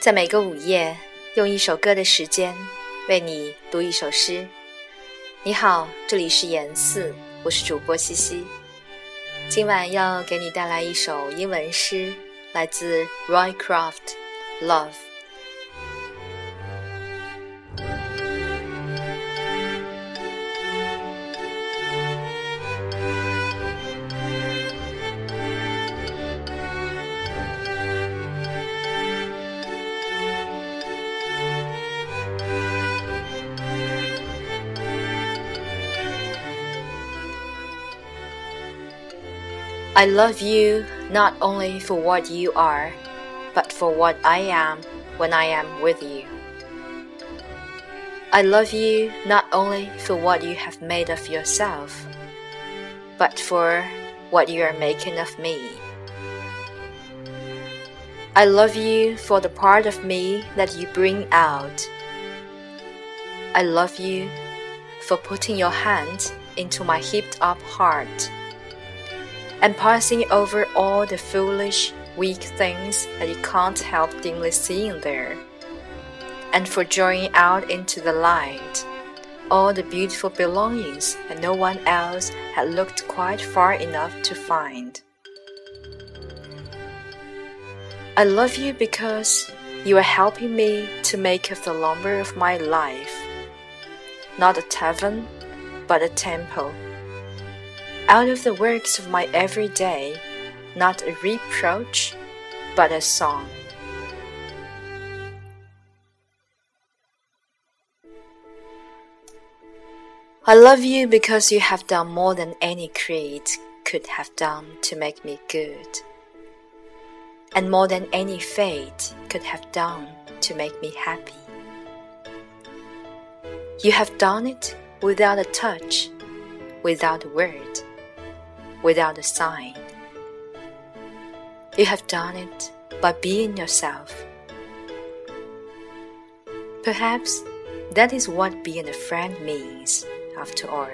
在每个午夜，用一首歌的时间为你读一首诗。你好，这里是言四，我是主播西西。今晚要给你带来一首英文诗，来自 Roy Craft，《Love》。I love you not only for what you are, but for what I am when I am with you. I love you not only for what you have made of yourself, but for what you are making of me. I love you for the part of me that you bring out. I love you for putting your hand into my heaped up heart and passing over all the foolish, weak things that you can't help dimly seeing there, and for drawing out into the light all the beautiful belongings that no one else had looked quite far enough to find. I love you because you are helping me to make of the lumber of my life. Not a tavern, but a temple out of the works of my everyday, not a reproach, but a song. I love you because you have done more than any creed could have done to make me good, and more than any fate could have done to make me happy. You have done it without a touch, without a word without a sign. You have done it by being yourself. Perhaps that is what being a friend means, after all.